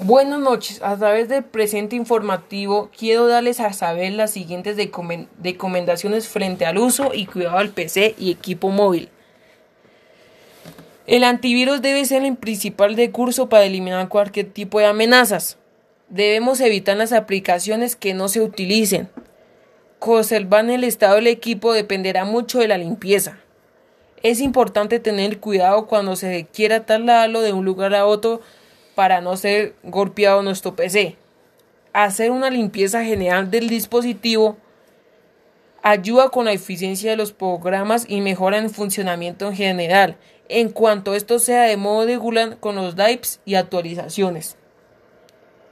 Buenas noches, a través del presente informativo quiero darles a saber las siguientes recomendaciones frente al uso y cuidado del PC y equipo móvil. El antivirus debe ser el principal recurso para eliminar cualquier tipo de amenazas. Debemos evitar las aplicaciones que no se utilicen. Conservar el estado del equipo dependerá mucho de la limpieza. Es importante tener cuidado cuando se quiera trasladarlo de un lugar a otro para no ser golpeado nuestro PC. Hacer una limpieza general del dispositivo ayuda con la eficiencia de los programas y mejora el funcionamiento en general, en cuanto esto sea de modo regular con los DIPs y actualizaciones.